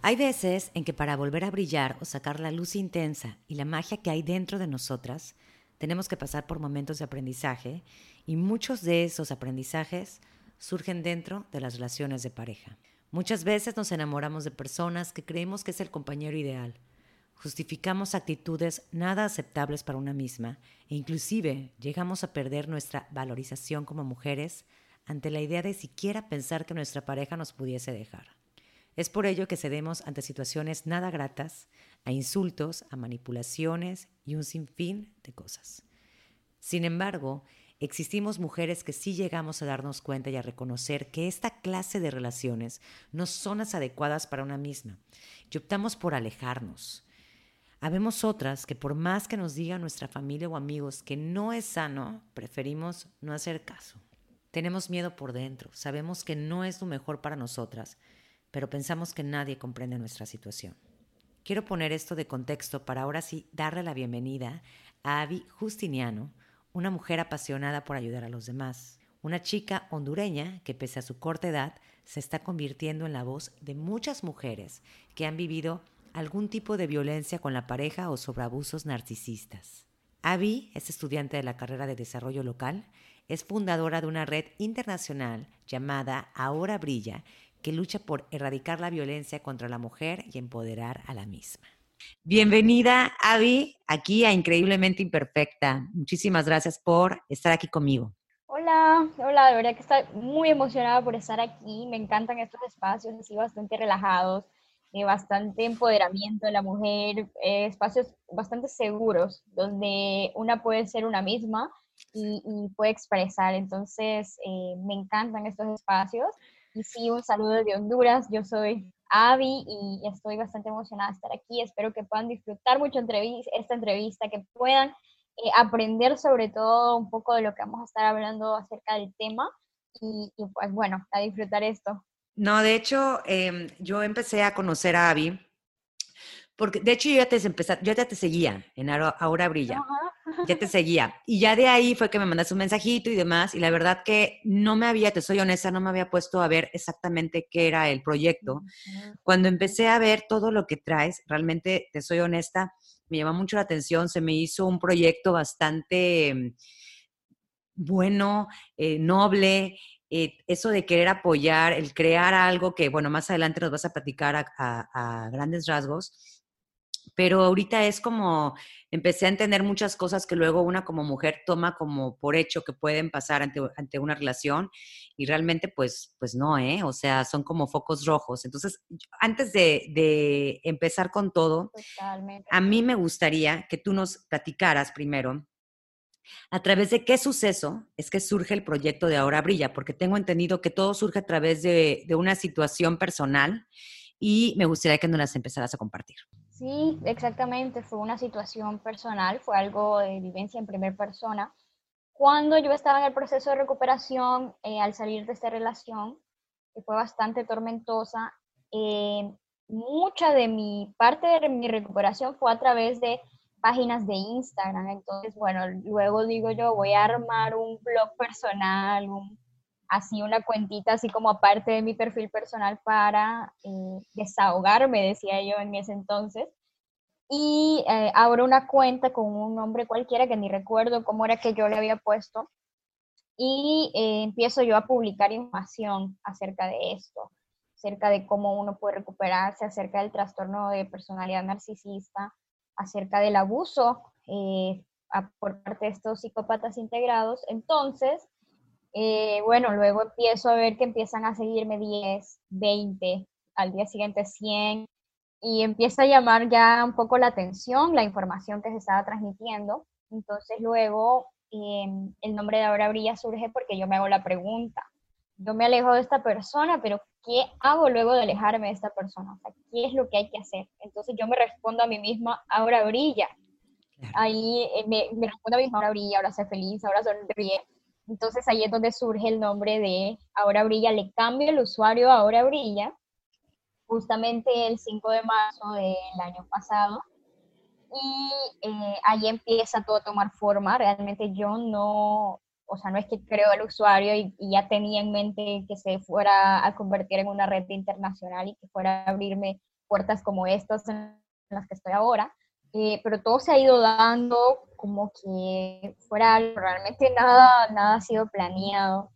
Hay veces en que para volver a brillar o sacar la luz intensa y la magia que hay dentro de nosotras, tenemos que pasar por momentos de aprendizaje y muchos de esos aprendizajes surgen dentro de las relaciones de pareja. Muchas veces nos enamoramos de personas que creemos que es el compañero ideal. Justificamos actitudes nada aceptables para una misma e inclusive llegamos a perder nuestra valorización como mujeres ante la idea de siquiera pensar que nuestra pareja nos pudiese dejar. Es por ello que cedemos ante situaciones nada gratas, a insultos, a manipulaciones y un sinfín de cosas. Sin embargo, existimos mujeres que sí llegamos a darnos cuenta y a reconocer que esta clase de relaciones no son las adecuadas para una misma y optamos por alejarnos. Habemos otras que por más que nos diga nuestra familia o amigos que no es sano, preferimos no hacer caso. Tenemos miedo por dentro, sabemos que no es lo mejor para nosotras, pero pensamos que nadie comprende nuestra situación. Quiero poner esto de contexto para ahora sí darle la bienvenida a Avi Justiniano, una mujer apasionada por ayudar a los demás, una chica hondureña que pese a su corta edad se está convirtiendo en la voz de muchas mujeres que han vivido algún tipo de violencia con la pareja o sobre abusos narcisistas. Avi es estudiante de la carrera de desarrollo local, es fundadora de una red internacional llamada Ahora Brilla, que lucha por erradicar la violencia contra la mujer y empoderar a la misma. Bienvenida, Avi, aquí a Increíblemente Imperfecta. Muchísimas gracias por estar aquí conmigo. Hola, hola, de verdad que estoy muy emocionada por estar aquí. Me encantan estos espacios así bastante relajados, eh, bastante empoderamiento de la mujer, eh, espacios bastante seguros donde una puede ser una misma y, puede expresar. Entonces, eh, me encantan estos espacios. Y sí, un saludo de Honduras. Yo soy Avi y estoy bastante emocionada de estar aquí. Espero que puedan disfrutar mucho esta entrevista, que puedan eh, aprender sobre todo un poco de lo que vamos a estar hablando acerca del tema. Y, pues bueno, a disfrutar esto. No, de hecho, em, yo empecé a conocer a Avi porque de hecho yo ya te empecé, yo ya te seguía en Ahora Brilla. Ya te seguía. Y ya de ahí fue que me mandaste un mensajito y demás. Y la verdad que no me había, te soy honesta, no me había puesto a ver exactamente qué era el proyecto. Cuando empecé a ver todo lo que traes, realmente, te soy honesta, me llamó mucho la atención. Se me hizo un proyecto bastante mm, bueno, eh, noble, eh, eso de querer apoyar, el crear algo que, bueno, más adelante nos vas a platicar a grandes rasgos, pero ahorita es como, empecé a entender muchas cosas que luego una como mujer toma como por hecho que pueden pasar ante, ante una relación y realmente pues, pues no, ¿eh? O sea, son como focos rojos. Entonces, antes de, de empezar con todo, a mí me gustaría que tú nos platicaras primero a través de qué suceso es que surge el proyecto de Ahora Brilla, porque tengo entendido que todo surge a través de, de una situación personal y me gustaría que nos las empezaras a compartir. Sí, exactamente, fue una situación personal, fue algo de vivencia en primera persona. Cuando yo estaba en el proceso de recuperación, eh, al salir de esta relación, que fue bastante tormentosa, eh, mucha de mi parte de mi recuperación fue a través de páginas de Instagram. Entonces, bueno, luego digo yo, voy a armar un blog personal, un, así una cuentita, así como aparte de mi perfil personal para eh, desahogarme, decía yo en ese entonces. Y eh, abro una cuenta con un nombre cualquiera que ni recuerdo cómo era que yo le había puesto. Y eh, empiezo yo a publicar información acerca de esto, acerca de cómo uno puede recuperarse, acerca del trastorno de personalidad narcisista, acerca del abuso por parte de estos psicópatas integrados. Entonces, eh, bueno, luego empiezo a ver que empiezan a seguirme 10, 20, al día siguiente 100, y empieza a llamar ya un poco la atención la información que se estaba transmitiendo. Entonces luego em, el nombre de Ahora Brilla surge porque yo me hago la pregunta, yo me alejo de esta persona, pero ¿qué hago luego de alejarme de esta persona? O sea, ¿qué es lo que hay que hacer? Entonces yo me respondo a mí misma, ahora brilla. Ahí eh, me, me, respondo a mí misma, ahora brilla, ahora sé feliz, ahora sonríe. Entonces ahí es donde surge el nombre de Ahora Brilla, le cambio el usuario a Ahora Brilla, justamente el 5 de marzo del año pasado. Y eh, ahí empieza todo a tomar forma. Realmente yo no, o sea, no es que creo el usuario y, ya tenía en mente que se fuera a convertir en una red internacional y que fuera a abrirme puertas como estas en las que estoy ahora, eh, pero todo se ha ido dando como que fuera realmente nada, nada ha sido planeado.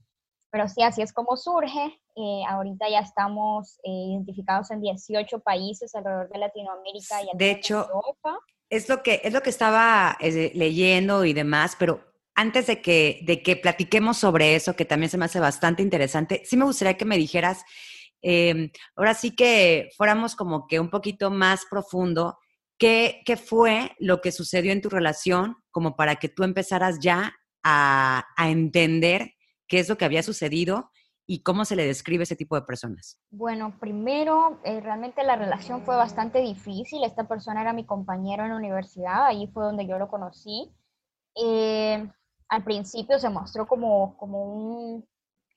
Pero sí, así es como surge. Eh, ahorita ya estamos eh, identificados en 18 países alrededor de Latinoamérica y de hecho, Europa. Es lo que, es lo que estaba leyendo y demás, pero antes de que, de que platiquemos sobre eso, que también se me hace bastante interesante, sí me gustaría que me dijeras, em, ahora sí que fuéramos como que un poquito más profundo, ¿qué, ¿qué, fue lo que sucedió en tu relación como para que tú empezaras ya a, a entender qué es lo que había sucedido y cómo se le describe ese tipo de personas? Bueno, primero, eh, realmente la relación fue bastante difícil. Esta persona era mi compañero en la universidad, ahí fue donde yo lo conocí. Eh, al principio se mostró como, como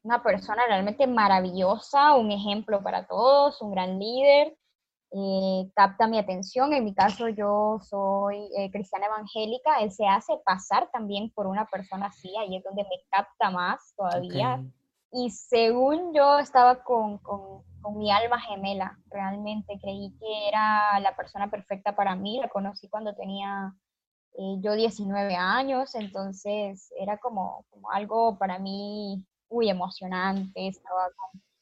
una persona realmente maravillosa, un ejemplo para todos, un gran líder, eh, capta mi atención. En mi caso yo soy eh, cristiana evangélica, él se hace pasar también por una persona así, ahí es donde me capta más todavía. Y según yo estaba con, con, con, mi alma gemela, realmente creí que era la persona perfecta para mí, la conocí cuando tenía eh, yo 19 años, entonces era como, como, algo para mí muy emocionante, estaba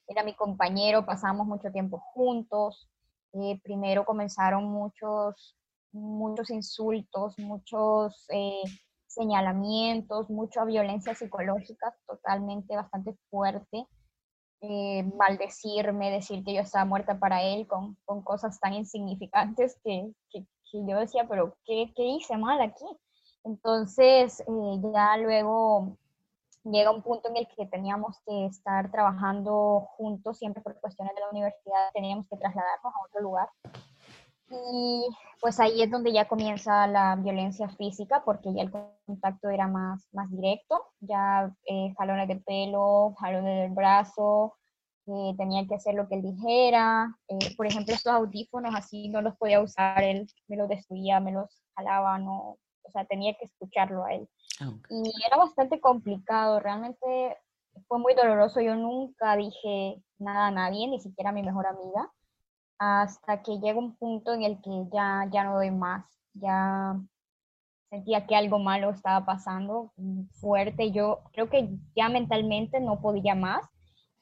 era mi compañero, pasamos mucho tiempo juntos, eh, primero comenzaron muchos, muchos insultos, muchos eh, señalamientos, mucha violencia psicológica totalmente bastante fuerte, maldecirme, decir que yo estaba muerta para él con, con cosas tan insignificantes que, que, y yo decía, pero ¿qué, qué hice mal aquí? Entonces, eh, ya luego llega un punto en el que teníamos que estar trabajando juntos, siempre por cuestiones de la universidad, teníamos que trasladarnos a otro lugar. Y pues ahí es donde ya comienza la violencia física, porque ya el contacto era más, más directo, ya eh, jalones de pelo, jalones del brazo, eh, tenía que hacer lo que él dijera. Eh, por ejemplo, estos audífonos así no los podía usar, él me los destruía, me los jalaba, no, o sea, tenía que escucharlo a él. Ah, y era bastante complicado, realmente fue muy doloroso. Yo nunca dije nada a nadie, ni siquiera a mi mejor amiga, hasta que llega un punto en el que ya, ya no doy más, ya sentía que algo malo estaba pasando mm, fuerte. Yo creo que ya mentalmente no podía más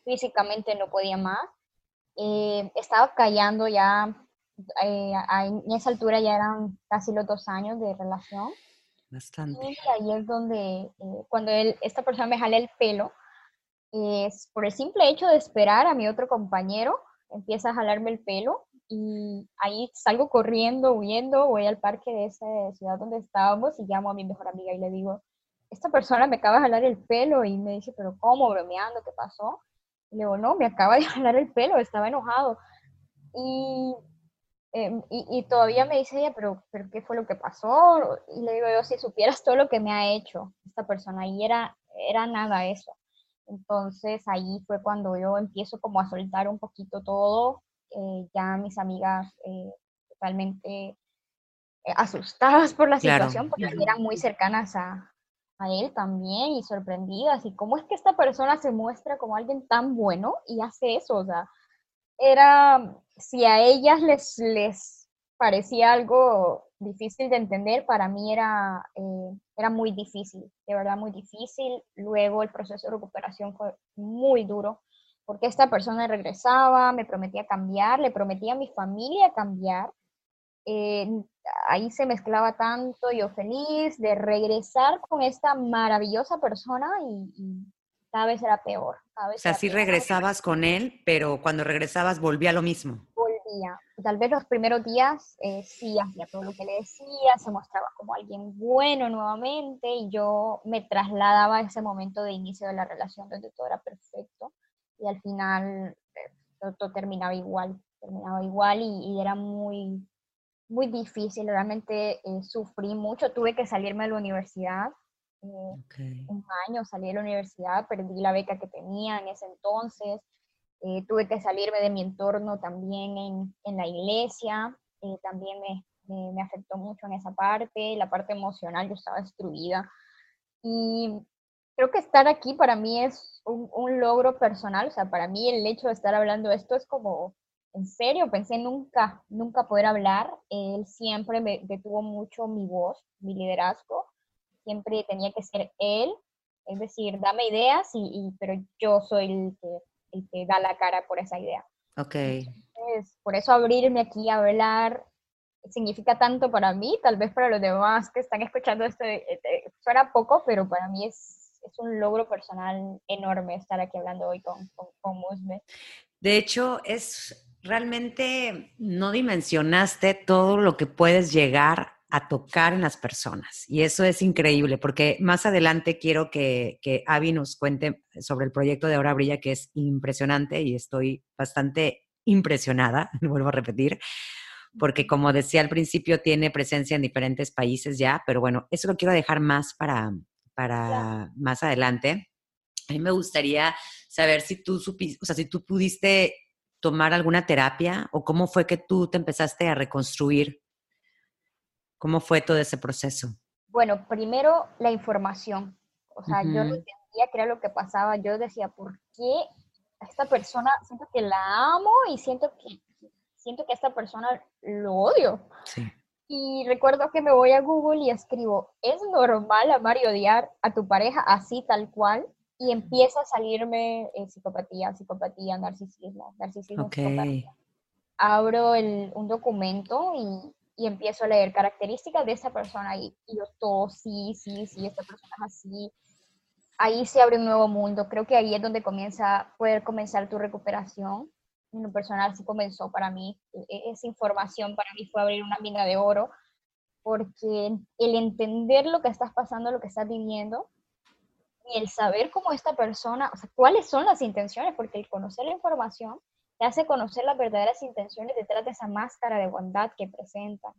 físicamente no podía más. Eh, estaba callando ya, eh, en esa altura ya eran casi los dos años de relación. Bastante. Y ahí es donde, eh, cuando él, esta persona me jale el pelo, es por el simple hecho de esperar a mi otro compañero, empieza a jalarme el pelo y ahí salgo corriendo, huyendo, voy al parque de esa ciudad donde estábamos y llamo a mi mejor amiga y le digo, esta persona me acaba de jalar el pelo y me dice, pero ¿cómo? Bromeando, ¿qué pasó? le digo, no, me acaba de jalar el pelo, estaba enojado. Em, y, y, todavía me dice ella, pero, pero ¿qué fue lo que pasó? Y le digo yo, si supieras todo lo que me ha hecho esta persona, y era, era nada eso. Entonces ahí fue cuando yo empiezo como a soltar un poquito todo, eh, ya mis amigas eh, totalmente eh, asustadas por la situación, porque eran muy cercanas a, a él también y sorprendidas. ¿Y cómo es que esta persona se muestra como alguien tan bueno y hace eso? O sea, era, si a ellas les, les parecía algo difícil de entender, para mí era, eh, era muy difícil, de verdad muy difícil. Luego el proceso de recuperación fue muy duro, porque esta persona regresaba, me prometía cambiar, le prometía a mi familia cambiar. Eh, ahí se mezclaba tanto yo feliz de regresar con esta maravillosa persona y, cada vez era peor. o sea, sí regresabas con él, pero cuando regresabas volvía lo mismo. Volvía. tal vez los primeros días eh, sí hacía todo lo que le decía, se mostraba como alguien bueno nuevamente y yo me trasladaba a ese momento de inicio de la relación donde todo era perfecto y al final eh, todo, terminaba igual, terminaba igual y, era muy, muy difícil, realmente eh, sufrí mucho, tuve que salirme de la universidad, un año salí de la universidad, perdí la beca que tenía en ese entonces, eh, tuve que salirme de mi entorno también en, en la iglesia, eh, también me, me, afectó mucho en esa parte, la parte emocional, yo estaba destruida. Y creo que estar aquí para mí es un, un, logro personal, o sea, para mí el hecho de estar hablando de esto es como, en serio, pensé nunca, nunca poder hablar, él siempre me detuvo mucho mi voz, mi liderazgo, siempre tenía que ser él, es decir, dame ideas, y, y pero yo soy el que el que da la cara por esa idea. Ok. por eso abrirme aquí a hablar significa tanto para mí, tal vez para los demás que están escuchando esto eh, eh, suena poco, pero para mí es, es, un logro personal enorme estar aquí hablando hoy con, con, con Musme. De hecho, es realmente no dimensionaste todo lo que puedes llegar a tocar en las personas. Y eso es increíble, porque más adelante quiero que, que Avi nos cuente sobre el proyecto de Ahora Brilla, que es impresionante y estoy bastante impresionada, vuelvo a repetir, porque como decía al principio, tiene presencia en diferentes países ya, pero bueno, eso lo quiero dejar más para, para más adelante. A mí me gustaría saber si tú supiste, o sea, si tú pudiste tomar alguna terapia o cómo fue que tú te empezaste a reconstruir ¿Cómo fue todo ese proceso? Bueno, primero la información. O sea, yo no entendía qué era lo que pasaba. Yo decía, ¿por qué esta persona siento que la amo y siento que siento que esta persona lo odio? Sí. Y recuerdo que me voy a Google y escribo, ¿es normal amar y odiar a tu pareja así tal cual? Y empieza a salirme eh, psicopatía, psicopatía, narcisismo, narcisismo, psicopatía. Abro el, un documento y y empiezo a leer características de esa persona y, y yo todo, sí, sí, sí, esta persona es así. Ahí se abre un nuevo mundo. Creo que ahí es donde comienza, poder comenzar tu recuperación. En lo personal sí comenzó para mí. E, esa información para mí fue abrir una mina de oro, porque el entender lo que estás pasando, lo que estás viviendo, y el saber cómo esta persona, o sea, cuáles son las intenciones, porque el conocer la información te hace conocer las verdaderas intenciones detrás de esa máscara de bondad que presenta.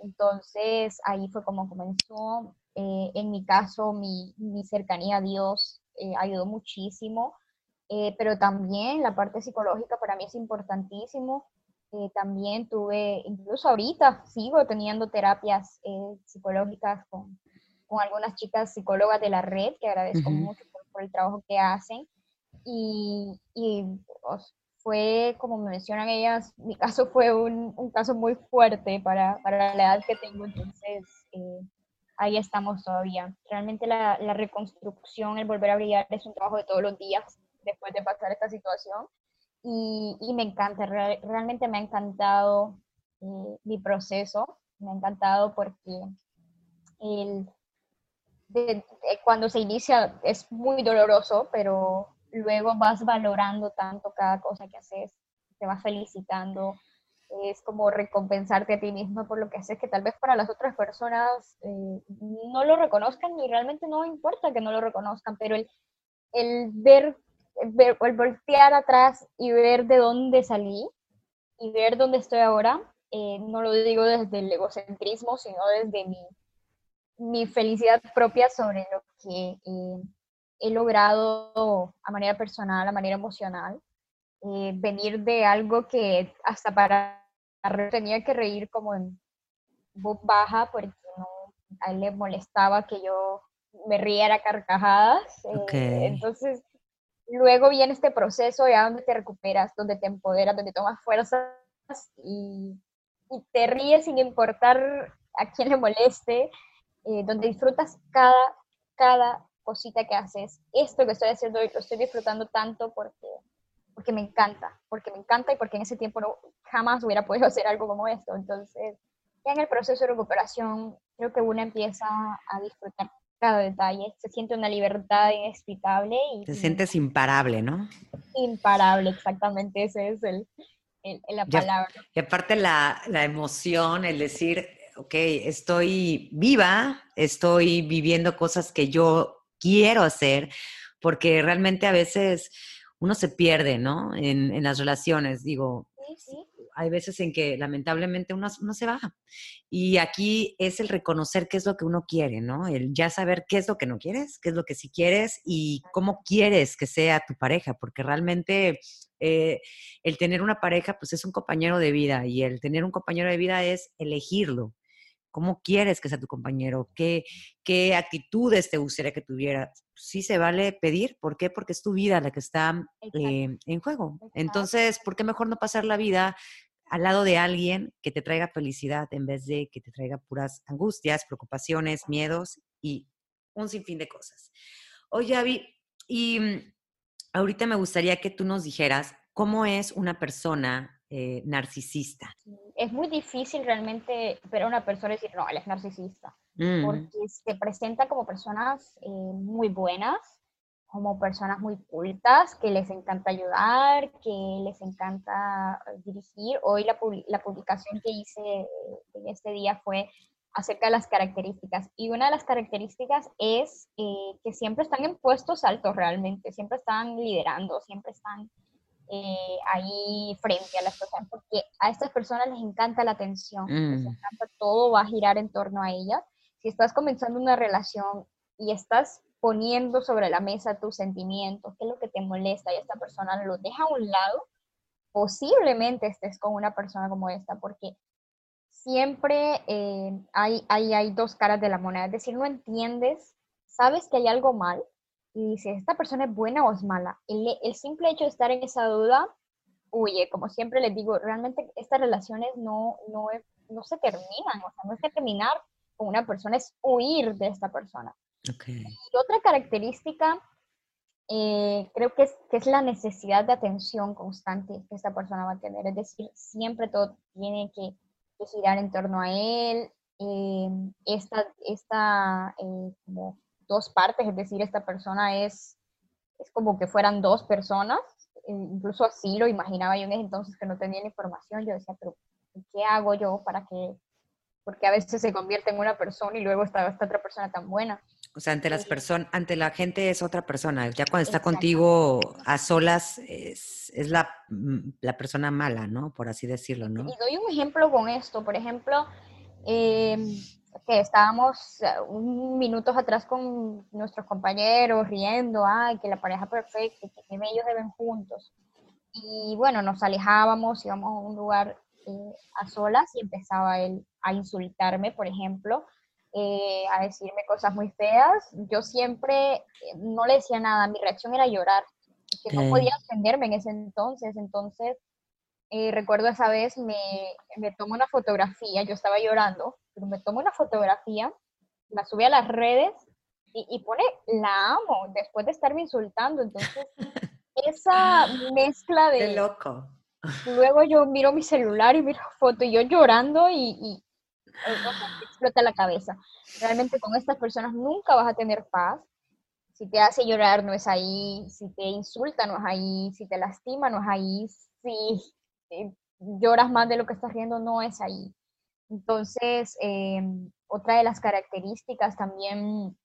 Entonces ahí fue como comenzó. Eh, en mi caso, mi, mi cercanía a Dios eh, ayudó muchísimo, eh, pero también la parte psicológica para mí es importantísimo. también tuve, incluso ahorita sigo teniendo terapias psicológicas con, con, algunas chicas psicólogas de la red, que agradezco mucho por, el trabajo que hacen. Y, y fue, como me mencionan ellas, mi caso fue un, un caso muy fuerte para, para, la edad que tengo, entonces eh, ahí estamos todavía. Realmente la, la, reconstrucción, el volver a brillar es un trabajo de todos los días después de pasar esta situación y, y me encanta, realmente me ha encantado eh, mi proceso, me ha encantado porque el, cuando se inicia es muy doloroso, pero luego vas valorando tanto cada cosa que haces, te vas felicitando, es como recompensarte a ti mismo por lo que haces, que tal vez para las otras personas eh, no lo reconozcan y realmente no importa que no lo reconozcan, pero el, el ver, el voltear atrás y ver de dónde salí y ver dónde estoy ahora, eh, no lo digo desde el egocentrismo, sino desde mi, mi felicidad propia sobre lo que... Eh, he logrado a manera personal, a manera emocional, eh, venir de algo que hasta para tenía que reír como en voz baja porque a él le molestaba que yo me riera carcajadas. Eh, entonces, luego viene este proceso ya donde te recuperas, donde te empoderas, donde tomas fuerzas y, y te ríes sin importar a quién le moleste, eh, donde disfrutas cada, cada cosita que haces, esto que estoy haciendo hoy lo estoy disfrutando tanto porque, porque me encanta, porque me encanta y porque en ese tiempo no, jamás hubiera podido hacer algo como esto. Entonces, ya en el proceso de recuperación, creo que uno empieza a disfrutar cada detalle, se siente una libertad inexplicable. Y, Te sientes imparable, ¿no? Imparable, exactamente, ese es el, en, la palabra. Y, aparte la, la emoción, el decir, ok, estoy viva, estoy viviendo cosas que yo quiero hacer, porque realmente a veces uno se pierde, ¿no? En, en las relaciones, digo, sí, sí hay veces en que lamentablemente uno, se baja. Y aquí es el reconocer qué es lo que uno quiere, ¿no? El ya saber qué es lo que no quieres, qué es lo que sí quieres y cómo quieres que sea tu pareja, porque realmente eh, el tener una pareja, pues es un compañero de vida y el tener un compañero de vida es elegirlo. ¿Cómo quieres que sea tu compañero? ¿Qué, qué actitudes te gustaría que tuviera? Sí se vale pedir. ¿Por qué? Porque es tu vida la que está eh, en juego. Entonces, ¿por qué mejor no pasar la vida al lado de alguien que te traiga felicidad en vez de que te traiga puras angustias, preocupaciones, miedos y un sinfín de cosas? Oye, Avi, y mm, ahorita me gustaría que tú nos dijeras cómo es una persona eh, narcisista. Es muy difícil realmente ver a una persona y decir, no, él es narcisista, mm. porque se presenta como personas eh, muy buenas, como personas muy cultas, que les encanta ayudar, que les encanta dirigir. Hoy la, la publicación que hice en este día fue acerca de las características. Y una de las características es eh, que siempre están en puestos altos realmente, siempre están liderando, siempre están eh, ahí frente a las personas, porque a estas personas les encanta la atención, les mm. encanta todo, va a girar en torno a ellas. Si estás comenzando una relación y estás poniendo sobre la mesa tus sentimientos, qué es lo que te molesta y esta persona lo deja a un lado, posiblemente estés con una persona como esta, porque siempre eh, hay, hay, hay dos caras de la moneda, es decir, no entiendes, sabes que hay algo mal y dices, ¿esta persona es buena o es mala? El, el simple hecho de estar en esa duda, huye, como siempre les digo, realmente estas relaciones no, no, no se terminan, o sea, no es que terminar con una persona, es huir de esta persona. Y otra característica eh, creo que es, que es la necesidad de atención constante que esta persona va a tener. Es decir, siempre todo tiene que, girar en torno a él. Eh, esta, esta eh, como dos partes, es decir, esta persona es, es como que fueran dos personas. incluso así lo imaginaba yo en ese entonces que no tenía la información. Yo decía, pero ¿qué hago yo para que porque a veces se convierte en una persona y luego está esta otra persona tan buena. O sea, ante las personas, ante la gente es otra persona. Ya cuando está contigo a solas es, es la, mm, la, persona mala, ¿no? Por así decirlo, ¿no? Y doy un ejemplo con esto. Por ejemplo, em, que estábamos eh, minutos atrás con nuestros compañeros riendo, ay, que la pareja perfecta, que ellos deben juntos. Y bueno, nos alejábamos, íbamos a un lugar eh, a solas y empezaba él a insultarme, por ejemplo, eh, a decirme cosas muy feas. Yo siempre eh, no le decía nada, mi reacción era llorar, que no podía defenderme en ese entonces. Entonces, recuerdo esa vez, me, me tomo una fotografía, yo estaba llorando, pero me tomo una fotografía, la subí a las redes y, y pone, la amo, después de estarme insultando. Entonces, esa mezcla de... Qué loco Luego yo miro mi celular y miro foto y yo llorando y, y explota la cabeza. Realmente con estas personas nunca vas a tener paz. Si te hace llorar no es ahí, si te insulta no es ahí, si te lastima no es ahí, si lloras más de lo que estás riendo no es ahí. Entonces, em, otra de las características también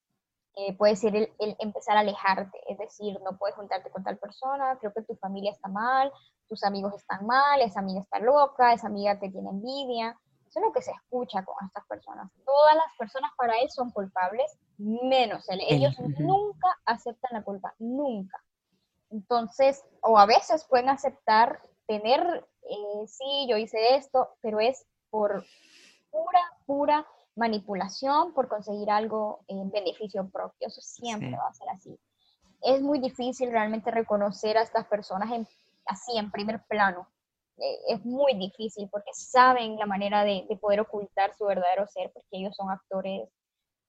eh, puede ser el, el, empezar a alejarte, es decir, no puedes juntarte con tal persona, creo que tu familia está mal, tus amigos están mal, esa amiga está loca, esa amiga te tiene envidia. Eso es lo que se escucha con estas personas. Todas las personas para él son culpables, menos él. Ellos nunca aceptan la culpa, nunca. Entonces, o a veces pueden aceptar tener, eh, sí, yo hice esto, pero es por pura, pura manipulación, por conseguir algo en beneficio propio. Eso siempre va a ser así. Es muy difícil realmente reconocer a estas personas en así en primer plano. Eh, es muy difícil porque saben la manera de, poder ocultar su verdadero ser, porque ellos son actores,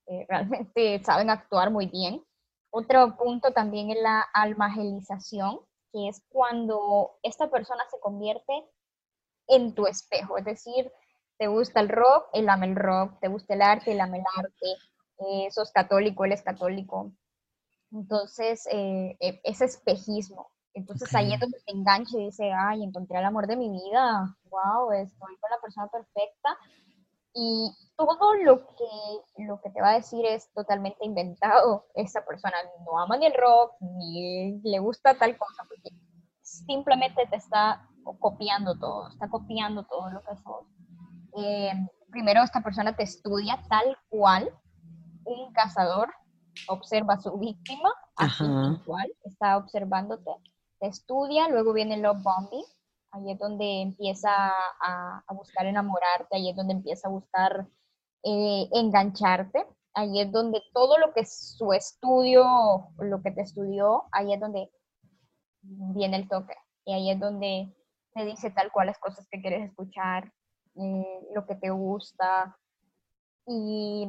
eh, realmente saben actuar muy bien. Otro punto también es la almagelización, que es cuando esta persona se convierte en tu espejo, es decir, te gusta el rock, él ama el rock, te gusta el arte, él ama el arte, eh, sos católico, él es católico. Entonces, ese espejismo Entonces ahí es donde te engancha y dice, ay, encontré el amor de mi vida, wow, estoy con la persona perfecta. Y todo lo que, lo que te va a decir es totalmente inventado. Esa persona no ama ni el rock, ni le gusta tal cosa, porque simplemente te está copiando todo, está copiando todo lo que sos. Eh, primero esta persona te estudia tal cual un cazador observa a su víctima, así igual, está observándote, te estudia, luego viene el love bombing, ahí es donde empieza a, buscar enamorarte, ahí es donde empieza a buscar eh, engancharte, ahí es donde todo lo que es su estudio, lo que te estudió, ahí es donde viene el toque, y ahí es donde te dice tal cual las cosas que quieres escuchar, eh, lo que te gusta, y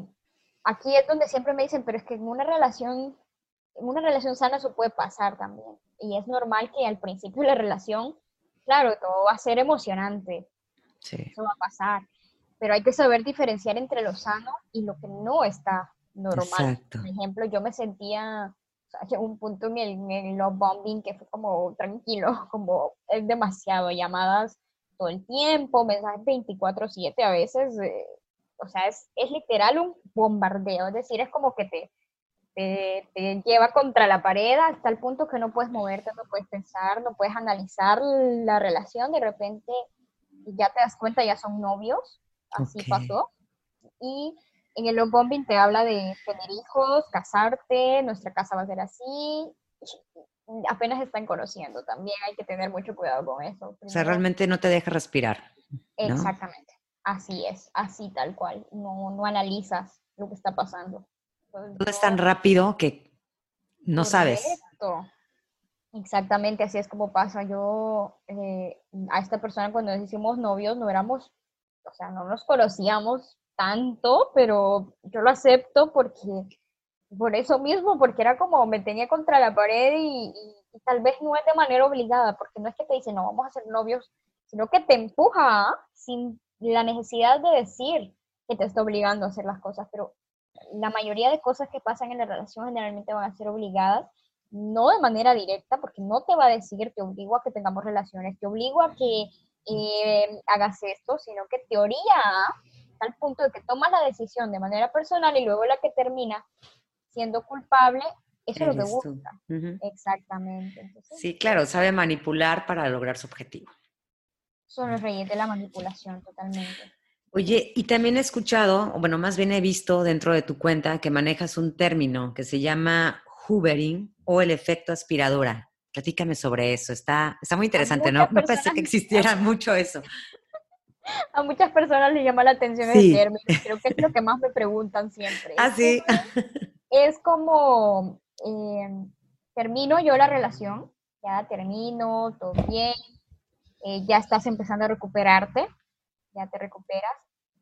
aquí es donde siempre me dicen, pero es que en una relación, en una relación sana eso puede pasar también. Y es normal que al principio de la relación, claro, todo va a ser emocionante. Sí. Eso va a pasar. Pero hay que saber diferenciar entre lo sano y lo que no está normal. Por ejemplo, yo me sentía, o sea, un punto en el, en love bombing que fue como tranquilo, como es demasiado, llamadas todo el tiempo, mensajes 24/7 a veces, eh, o sea, es, es literal un bombardeo, es decir, es como que te, te, lleva contra la pared hasta el punto que no puedes moverte, no puedes pensar, no puedes analizar la relación, de repente ya te das cuenta, ya son novios, así pasó. Y en el love bombing te habla de tener hijos, casarte, nuestra casa va a ser así, apenas están conociendo, también hay que tener mucho cuidado con eso. o sea, realmente no te deja respirar. Exactamente. Así es, así tal cual. No, no analizas lo que está pasando. Todo es tan rápido que no sabes. Exactamente, así es como pasa. Yo eh, a esta persona cuando nos hicimos novios no éramos, o sea, no nos conocíamos tanto, pero yo lo acepto porque, por eso mismo, porque era como me tenía contra la pared y, tal vez no es de manera obligada, porque no es que te dice, no, vamos a ser novios, sino que te empuja sin la necesidad de decir que te está obligando a hacer las cosas, pero la mayoría de cosas que pasan en la relación generalmente van a ser obligadas, no de manera directa, porque no te va a decir te obligo a que tengamos relaciones, te obligo a que eh, hagas esto, sino que teoría al punto de que tomas la decisión de manera personal y luego la que termina siendo culpable, eso es lo que busca. Exactamente. sí, claro, sabe manipular para lograr su objetivo son los reyes de la manipulación totalmente. Oye, y también he escuchado, o bueno, más bien he visto dentro de tu cuenta que manejas un término que se llama hoovering o el efecto aspiradora. Platícame sobre eso, está, está muy interesante, ¿no? Me parece que existiera mucho eso. A muchas personas les llama la atención el término, creo que es lo que más me preguntan siempre. Ah, sí. Es como, eh, termino yo la relación, ya termino, todo bien, eh, ya estás empezando a recuperarte, ya te recuperas.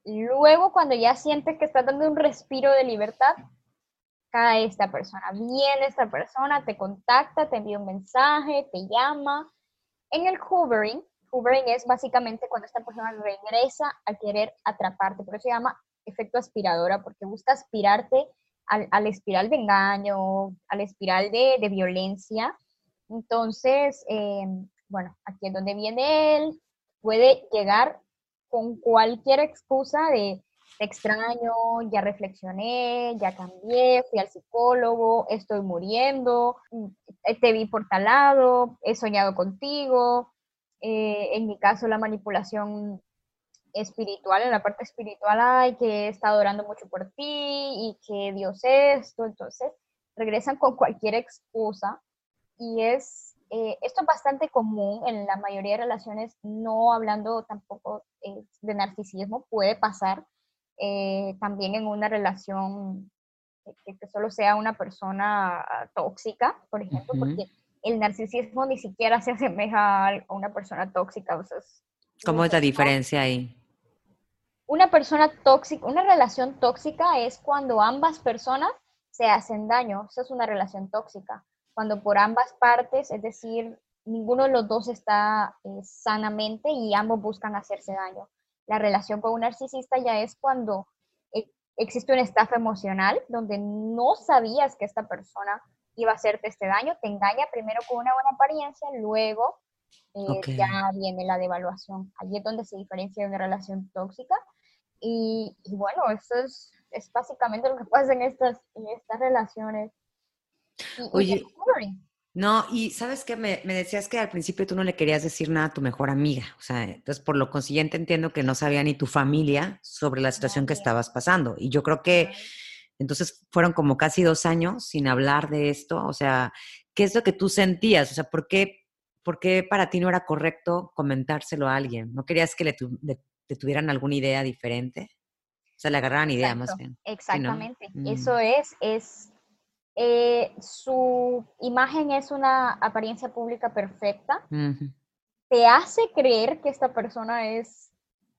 Luego, cuando ya sientes que estás dando un respiro de libertad, cae esta persona. Viene esta persona, te contacta, te envía un mensaje, te llama. En el hoovering, hoovering es básicamente cuando esta persona regresa a querer atraparte, por eso se llama efecto aspiradora, porque busca aspirarte al, al espiral de engaño, al espiral de, de violencia. Entonces, eh, bueno, aquí es donde viene él, puede llegar con cualquier excusa de te extraño, ya reflexioné, ya cambié, fui al psicólogo, estoy muriendo, te vi por tal lado, he soñado contigo. Eh, en mi caso, la manipulación espiritual, en la parte espiritual, hay que está adorando mucho por ti y que Dios es esto, entonces regresan con cualquier excusa y es eh, esto es bastante común en la mayoría de relaciones, no hablando tampoco eh, de narcisismo, puede pasar eh, también en una relación que, solo sea una persona tóxica, por ejemplo, porque el narcisismo ni siquiera se asemeja a una persona tóxica. O sea, ¿Cómo es la diferencia ahí? Una persona tóxica, una relación tóxica es cuando ambas personas se hacen daño, eso es una relación tóxica cuando por ambas partes, es decir, ninguno de los dos está eh, sanamente y ambos buscan hacerse daño. La relación con un narcisista ya es cuando e, existe una estafa emocional donde no sabías que esta persona iba a hacerte este daño, te engaña primero con una buena apariencia, luego eh, ya viene la devaluación. Allí es donde se diferencia de una relación tóxica. Y, bueno, eso es, es, básicamente lo que pasa en estas, en estas relaciones. Oye, no, y sabes que me, me, decías que al principio tú no le querías decir nada a tu mejor amiga, o sea, entonces por lo consiguiente entiendo que no sabía ni tu familia sobre la situación que estabas pasando. Y yo creo que entonces fueron como casi dos años sin hablar de esto, o sea, ¿qué es lo que tú sentías? O sea, ¿por qué, por qué para ti no era correcto comentárselo a alguien? ¿No querías que le, tuvieran alguna idea diferente? O sea, le agarraran idea más bien. Exactamente, mm. eso es, es eh, su imagen es una apariencia pública perfecta, te hace creer que esta persona es,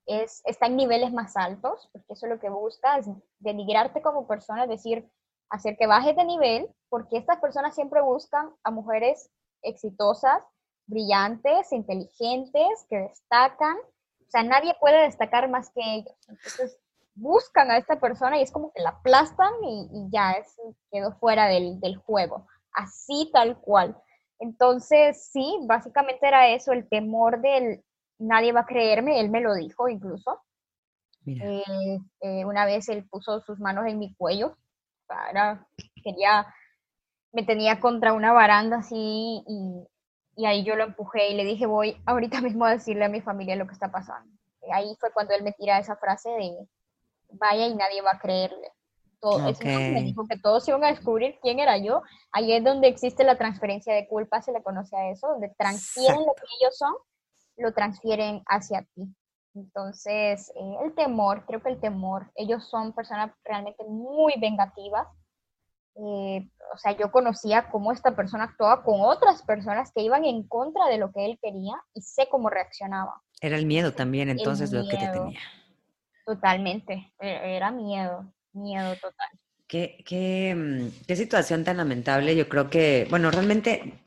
es, está en niveles más altos, porque eso es lo que busca, es denigrarte como persona, es decir, hacer que bajes de nivel, porque estas personas siempre buscan a mujeres exitosas, brillantes, inteligentes, que destacan. O sea, nadie puede destacar más que ellos. Entonces, buscan a esta persona y es como que la aplastan y, ya es, quedó fuera del, juego, así tal cual. Entonces, sí, básicamente era eso, el temor del nadie va a creerme, él me lo dijo incluso. Eh, eh, una vez él puso sus manos en mi cuello, para, quería, me tenía contra una baranda así y, y ahí yo lo empujé y le dije, voy ahorita mismo a decirle a mi familia lo que está pasando. Ahí fue cuando él me tira esa frase de, vaya y nadie va a creerle. Todo, me dijo que todos iban a descubrir quién era yo. Ahí es donde existe la transferencia de culpa, se le conoce a eso, donde transfieren lo que ellos son, lo transfieren hacia ti. Entonces, eh, el temor, creo que el temor, ellos son personas realmente muy vengativas. Eh, o sea, yo conocía cómo esta persona actuaba con otras personas que iban en contra de lo que él quería y sé cómo reaccionaba. Era el miedo también, entonces, lo que te tenía. Totalmente, e-, era miedo, miedo total. Qué, qué, mm, qué situación tan lamentable. Yo creo que, bueno, realmente,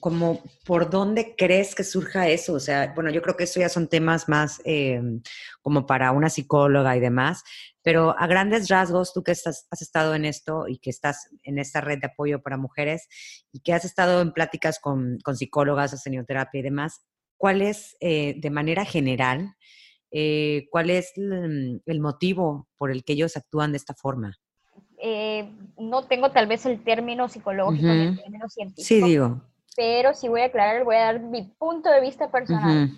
como por dónde crees que surja eso. O sea, bueno, yo creo que eso ya son temas más em, como para una psicóloga y demás, pero a grandes rasgos, tú que estás, has estado en esto y que estás en esta red de apoyo para mujeres y que has estado en pláticas con, con psicólogas, terapia y demás, ¿cuál es eh, de manera general eh, ¿cuál es el motivo por el que ellos actúan de esta forma? Eh, no tengo tal vez el término psicológico, el término científico. Sí, digo. Pero sí voy a aclarar, voy a dar mi punto de vista personal.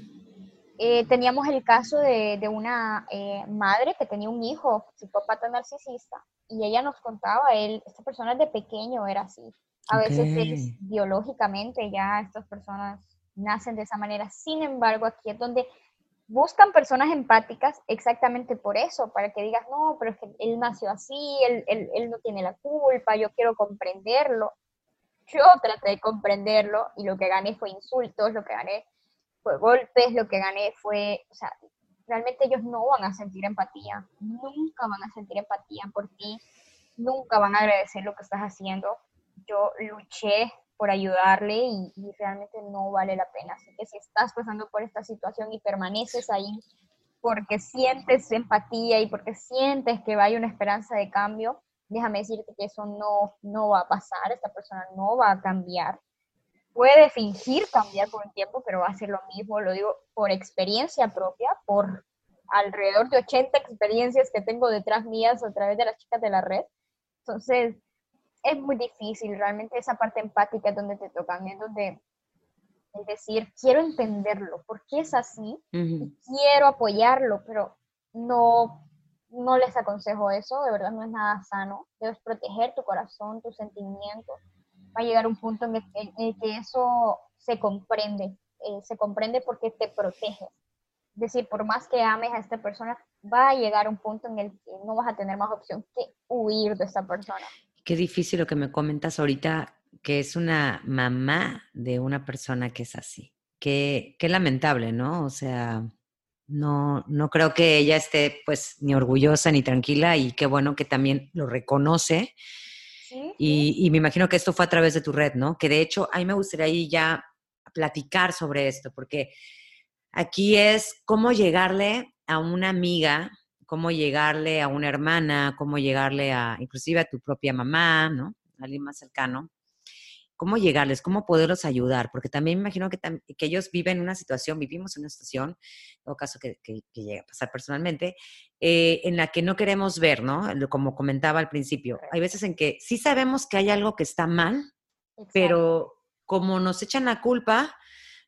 Eh, teníamos el caso de, de una madre que tenía un hijo psicópata narcisista y ella nos contaba, él, esta persona de pequeño era así. A veces es biológicamente ya estas personas nacen de esa manera. Sin embargo, aquí es donde buscan personas empáticas exactamente por eso, para que digas, no, pero es que él nació así, él, él, no tiene la culpa, yo quiero comprenderlo. Yo traté de comprenderlo y lo que gané fue insultos, lo que gané fue golpes, lo que gané fue, o sea, realmente ellos no van a sentir empatía, nunca van a sentir empatía por ti, nunca van a agradecer lo que estás haciendo. Yo luché por ayudarle y, realmente no vale la pena. Así que si estás pasando por esta situación y permaneces ahí porque sientes empatía y porque sientes que hay una esperanza de cambio, déjame decirte que eso no, no va a pasar, esta persona no va a cambiar. Puede fingir cambiar por un tiempo, pero va a ser lo mismo, lo digo por experiencia propia, por alrededor de 80 experiencias que tengo detrás mías a través de las chicas de la red. Entonces, es muy difícil, realmente esa parte empática es donde te tocan, es donde es decir, quiero entenderlo, por qué es así, quiero apoyarlo, pero no, no les aconsejo eso, de verdad no es nada sano, debes proteger tu corazón, tus sentimientos, va a llegar un punto en el, que eso se comprende, eh, se comprende porque te protege. Es decir, por más que ames a esta persona, va a llegar un punto en el que no vas a tener más opción que huir de esta persona. Qué difícil lo que me comentas ahorita, que es una mamá de una persona que es así. Qué, qué lamentable, ¿no? O sea, no, no creo que ella esté pues ni orgullosa ni tranquila y qué bueno que también lo reconoce. Y, y, me imagino que esto fue a través de tu red, ¿no? Que de hecho, a mí me gustaría ya platicar sobre esto, porque aquí es cómo llegarle a una amiga cómo llegarle a una hermana, cómo llegarle a, inclusive a tu propia mamá, ¿no? alguien más cercano, cómo llegarles, cómo poderlos ayudar, porque también me imagino que, que ellos viven una situación, vivimos una situación, en caso que, que, llega a pasar personalmente, eh, en la que no queremos ver, ¿no? Como comentaba al principio, hay veces en que sí sabemos que hay algo que está mal, pero como nos echan la culpa,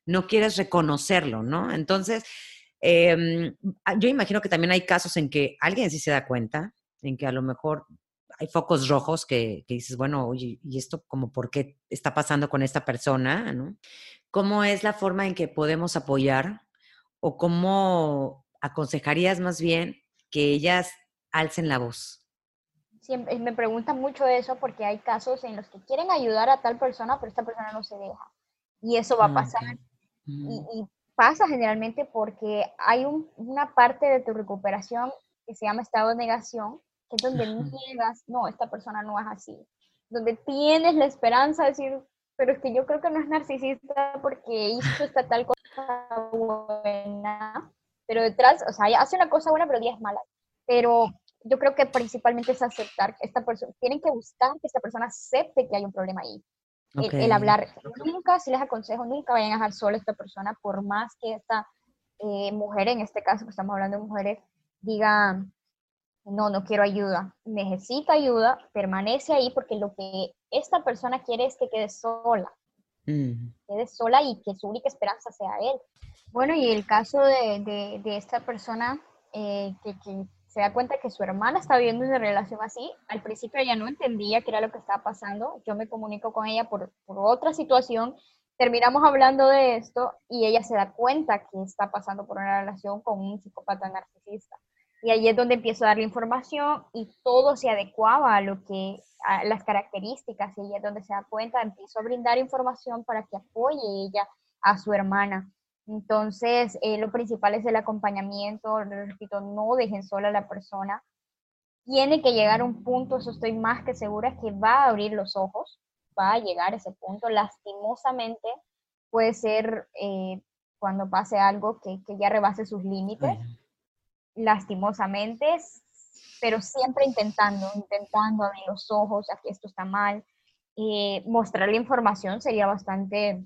no quieres reconocerlo, ¿no? Entonces, em, yo imagino que también hay casos en que alguien sí se da cuenta, en que a lo mejor hay focos rojos que, dices, bueno, oye, ¿y esto como por qué está pasando con esta persona? ¿no? ¿Cómo es la forma en que podemos apoyar o cómo aconsejarías más bien que ellas alcen la voz? Siempre, me preguntan mucho eso porque hay casos en los que quieren ayudar a tal persona, pero esta persona no se deja. Y eso va a ah, pasar. Mm. y, pasa generalmente porque hay una parte de tu recuperación que se llama estado de negación, que es donde niegas, no, esta persona no es así, donde tienes la esperanza de decir, pero es que yo creo que no es narcisista porque hizo esta tal cosa buena, pero detrás, o sea, hace una cosa buena, pero 10 malas. Pero yo creo que principalmente es aceptar que esta persona, tienen que buscar que esta persona acepte que hay un problema ahí. El, hablar, nunca, si les aconsejo, nunca vayan a dejar sola a esta persona, por más que esta eh, mujer, en este caso que estamos hablando de mujeres, diga, no, no quiero ayuda, necesita ayuda, permanece ahí porque lo que esta persona quiere es que quede sola, mm. quede sola y que su única esperanza sea él. Bueno, y el caso de, de, esta persona eh, que, que, se da cuenta que su hermana está viviendo una relación así, al principio ella no entendía qué era lo que estaba pasando, yo me comunico con ella por, por otra situación, terminamos hablando de esto y ella se da cuenta que está pasando por una relación con un psicópata narcisista. Y ahí es donde empiezo a darle información y todo se adecuaba a lo que, a las características, y ahí es donde se da cuenta, empiezo a brindar información para que apoye ella a su hermana. Entonces, eh, lo principal es el acompañamiento, repito, no dejen sola a la persona. Tiene que llegar a un punto, eso estoy más que segura, que va a abrir los ojos, va a llegar a ese punto. Lastimosamente, puede ser eh, cuando pase algo que, que, ya rebase sus límites lastimosamente, pero siempre intentando, intentando abrir los ojos a que esto está mal. Eh, mostrar la información sería bastante,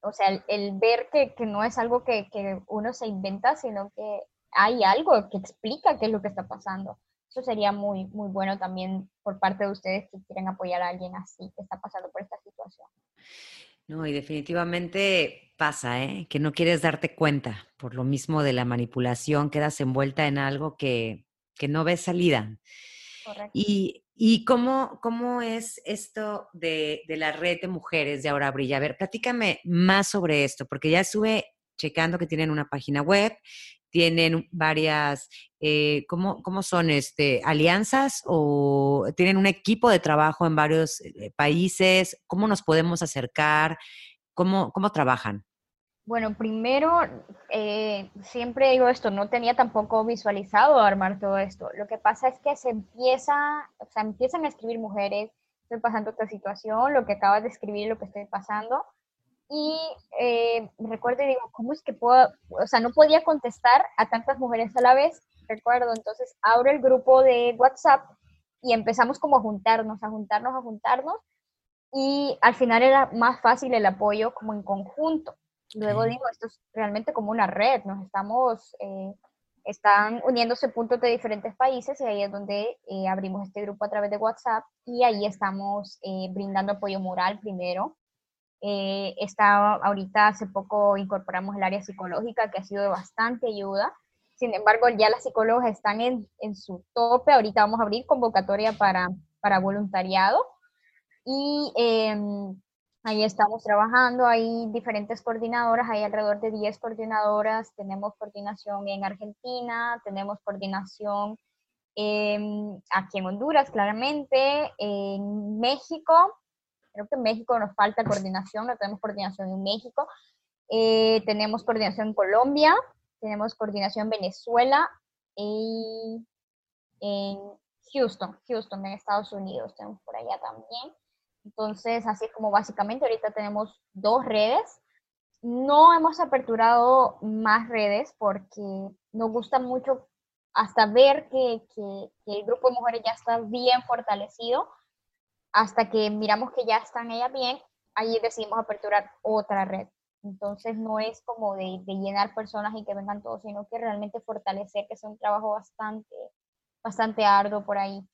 o sea, el, ver que, que, no es algo que, que, uno se inventa, sino que hay algo que explica qué es lo que está pasando. Eso sería muy, muy bueno también por parte de ustedes que quieren apoyar a alguien así, que está pasando por esta situación. No, y definitivamente pasa, ¿eh? Que no quieres darte cuenta. Por lo mismo de la manipulación, quedas envuelta en algo que, que no ves salida. Correcto. Y, y cómo, cómo es esto de, de, la red de mujeres de Ahora Brilla. A ver, platícame más sobre esto, porque ya estuve checando que tienen una página web, tienen varias, eh, ¿cómo, ¿cómo, son? Este, ¿Alianzas o tienen un equipo de trabajo en varios eh, países? ¿Cómo nos podemos acercar? ¿Cómo, cómo trabajan? Bueno, primero, eh, siempre digo esto, no tenía tampoco visualizado armar todo esto. Lo que pasa es que se empieza, o sea, empiezan a escribir mujeres, estoy pasando esta situación, lo que acabas de escribir, lo que estoy pasando, y eh, recuerdo y digo, ¿cómo es que puedo? O sea, no podía contestar a tantas mujeres a la vez, recuerdo. Entonces abro el grupo de WhatsApp y empezamos como a juntarnos, a juntarnos, a juntarnos. Y al final era más fácil el apoyo como en conjunto. Luego digo, esto es realmente como una red, nos estamos, eh, están uniéndose puntos de diferentes países y ahí es donde eh, abrimos este grupo a través de WhatsApp y ahí estamos eh, brindando apoyo moral primero, eh, está, ahorita hace poco incorporamos el área psicológica, que ha sido de bastante ayuda. Sin embargo, ya las psicólogas están en, en su tope. Ahorita vamos a abrir convocatoria para, para voluntariado. Y em, ahí estamos trabajando. Hay diferentes coordinadoras, hay alrededor de 10 coordinadoras. Tenemos coordinación en Argentina, tenemos coordinación aquí en Honduras, claramente, en México, Creo que en México nos falta coordinación, no tenemos coordinación en México. Eh, tenemos coordinación en Colombia, tenemos coordinación en Venezuela y en Houston, Houston en Estados Unidos, tenemos por allá también. Entonces, así es como básicamente ahorita tenemos dos redes. No hemos aperturado más redes porque nos gusta mucho hasta ver que, que, el grupo de mujeres ya está bien fortalecido hasta que miramos que ya están ellas bien, ahí decidimos aperturar otra red. Entonces no es como de, llenar personas y que vengan todos, sino que realmente fortalecer, que es un trabajo bastante, bastante arduo por ahí.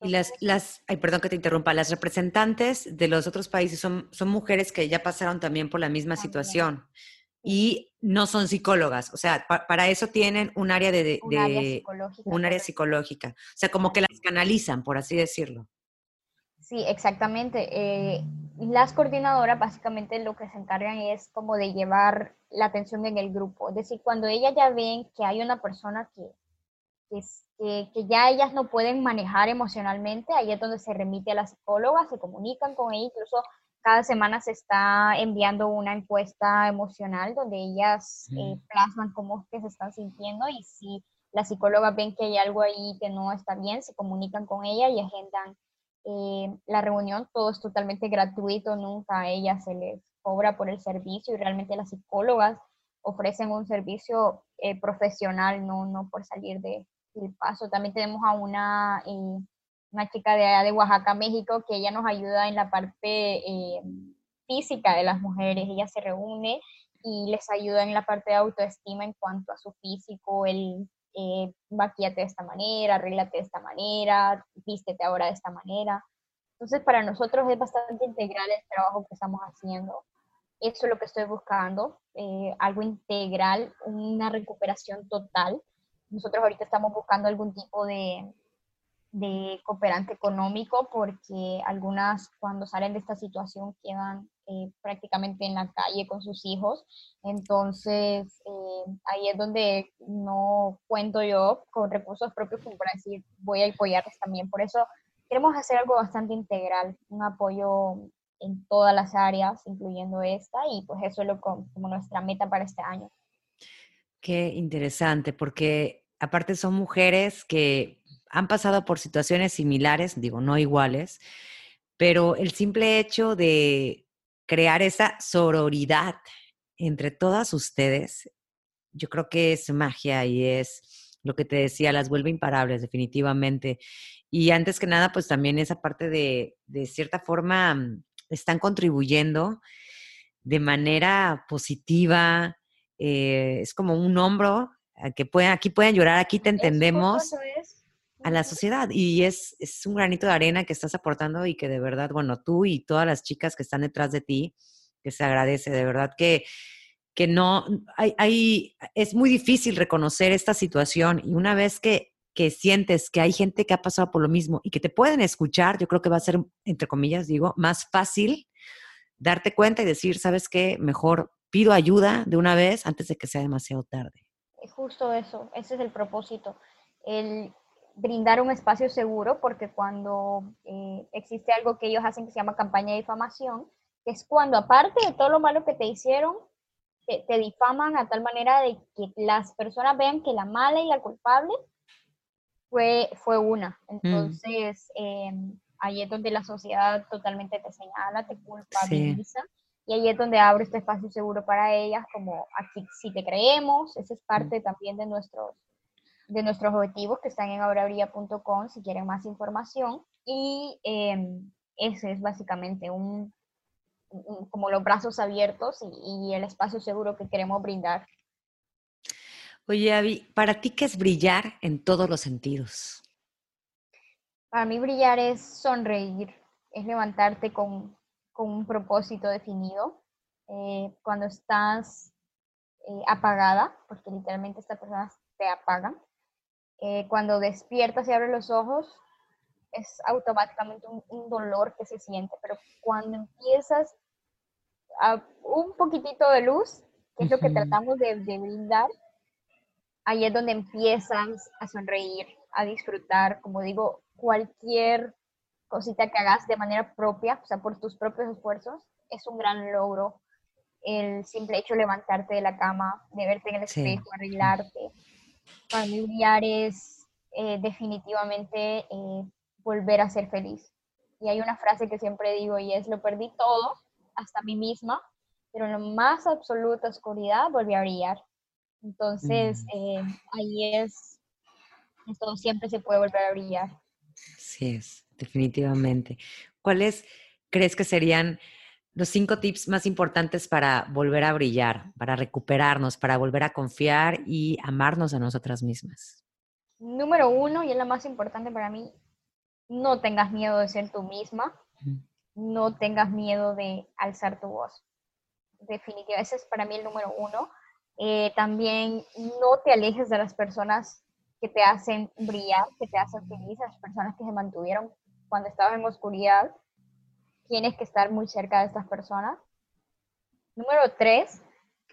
Y las, las, ay, perdón que te interrumpa, las representantes de los otros países son, son mujeres que ya pasaron también por la misma situación y no son psicólogas, o sea, para eso tienen un área de, un, área psicológica, un área psicológica, o sea, como que las canalizan, por así decirlo. Sí, exactamente. Eh, las coordinadoras básicamente lo que se encargan es como de llevar la atención en el grupo. Es decir, cuando ellas ya ven que hay una persona que, que, que, ya ellas no pueden manejar emocionalmente, ahí es donde se remite a la psicóloga, se comunican con ella, incluso cada semana se está enviando una encuesta emocional donde ellas eh, plasman cómo que se están sintiendo y si la psicóloga ven que hay algo ahí que no está bien, se comunican con ella y agendan eh, la reunión. Todo es totalmente gratuito, nunca a ella se les cobra por el servicio y realmente las psicólogas ofrecen un servicio eh, profesional, no, no por salir de, del paso. También tenemos a una una chica de de Oaxaca, México, que ella nos ayuda en la parte eh, física de las mujeres. Ella se reúne y les ayuda en la parte de autoestima en cuanto a su físico, el eh, maquillate de esta manera, arréglate de esta manera, vístete ahora de esta manera. Entonces, para nosotros es bastante integral el trabajo que estamos haciendo. Eso es lo que estoy buscando, eh, algo integral, una recuperación total. Nosotros ahorita estamos buscando algún tipo de, de cooperante económico porque algunas cuando salen de esta situación quedan eh, prácticamente en la calle con sus hijos. Entonces, eh, ahí es donde no cuento yo con recursos propios como para decir, voy a apoyarles también. Por eso queremos hacer algo bastante integral, un apoyo en todas las áreas, incluyendo esta, y pues eso es lo, como nuestra meta para este año. Qué interesante, porque aparte son mujeres que han pasado por situaciones similares, digo, no iguales, pero el simple hecho de crear esa sororidad entre todas ustedes, yo creo que es magia y es lo que te decía, las vuelve imparables definitivamente. Y antes que nada, pues también esa parte de, de cierta forma, mm, están contribuyendo de manera positiva, eh, es como un hombro, que pueden, aquí pueden llorar, aquí te entendemos a la sociedad. Y es, es un granito de arena que estás aportando y que de verdad, bueno, tú y todas las chicas que están detrás de ti, que se agradece, de verdad que, que no, hay, hay, es muy difícil reconocer esta situación y una vez que, que sientes que hay gente que ha pasado por lo mismo y que te pueden escuchar, yo creo que va a ser, entre comillas, digo, más fácil darte cuenta y decir, ¿sabes qué? Mejor pido ayuda de una vez antes de que sea demasiado tarde. Justo eso, ese es el propósito. El brindar un espacio seguro, porque cuando eh, existe algo que ellos hacen que se llama campaña de difamación, que es cuando aparte de todo lo malo que te hicieron, te, difaman a tal manera de que las personas vean que la mala y la culpable fue, fue una. Mm. Entonces, em, ahí es donde la sociedad totalmente te señala, te culpabiliza. Y ahí es donde abre este espacio seguro para ellas, como aquí si te creemos, esa es parte también de nuestros de nuestros objetivos que están en aurabria.com si quieren más información. Y em, ese es básicamente un, como los brazos abiertos y, y, el espacio seguro que queremos brindar. Oye, Avi, ¿para ti qué es brillar en todos los sentidos? Para mí brillar es sonreír, es levantarte con, con un propósito definido. Eh, cuando estás eh, apagada, porque literalmente estas personas te apagan, eh, cuando despiertas y abres los ojos, es automáticamente un, dolor que se siente, pero cuando empiezas a un poquitito de luz, que es lo que tratamos de, de brindar, ahí es donde empiezas a sonreír, a disfrutar, como digo, cualquier cosita que hagas de manera propia, o sea, por tus propios esfuerzos, es un gran logro. El simple hecho de levantarte de la cama, de verte en el espejo, arreglarte, familiar es eh, definitivamente eh, volver a ser feliz. Y hay una frase que siempre digo y es, lo perdí todo, hasta mí misma, pero en la más absoluta oscuridad volví a brillar. Entonces, mm. eh, ahí es, esto siempre se puede volver a brillar. Sí es, definitivamente. ¿Cuáles crees que serían los cinco tips más importantes para volver a brillar, para recuperarnos, para volver a confiar y amarnos a nosotras mismas. Número uno, y es la más importante para mí, no tengas miedo de ser tú misma, no tengas miedo de alzar tu voz. Definitivamente, ese es para mí el número uno. Eh, también no te alejes de las personas que te hacen brillar, que te hacen feliz, las personas que se mantuvieron cuando estabas en oscuridad. Tienes que estar muy cerca de estas personas. Número tres,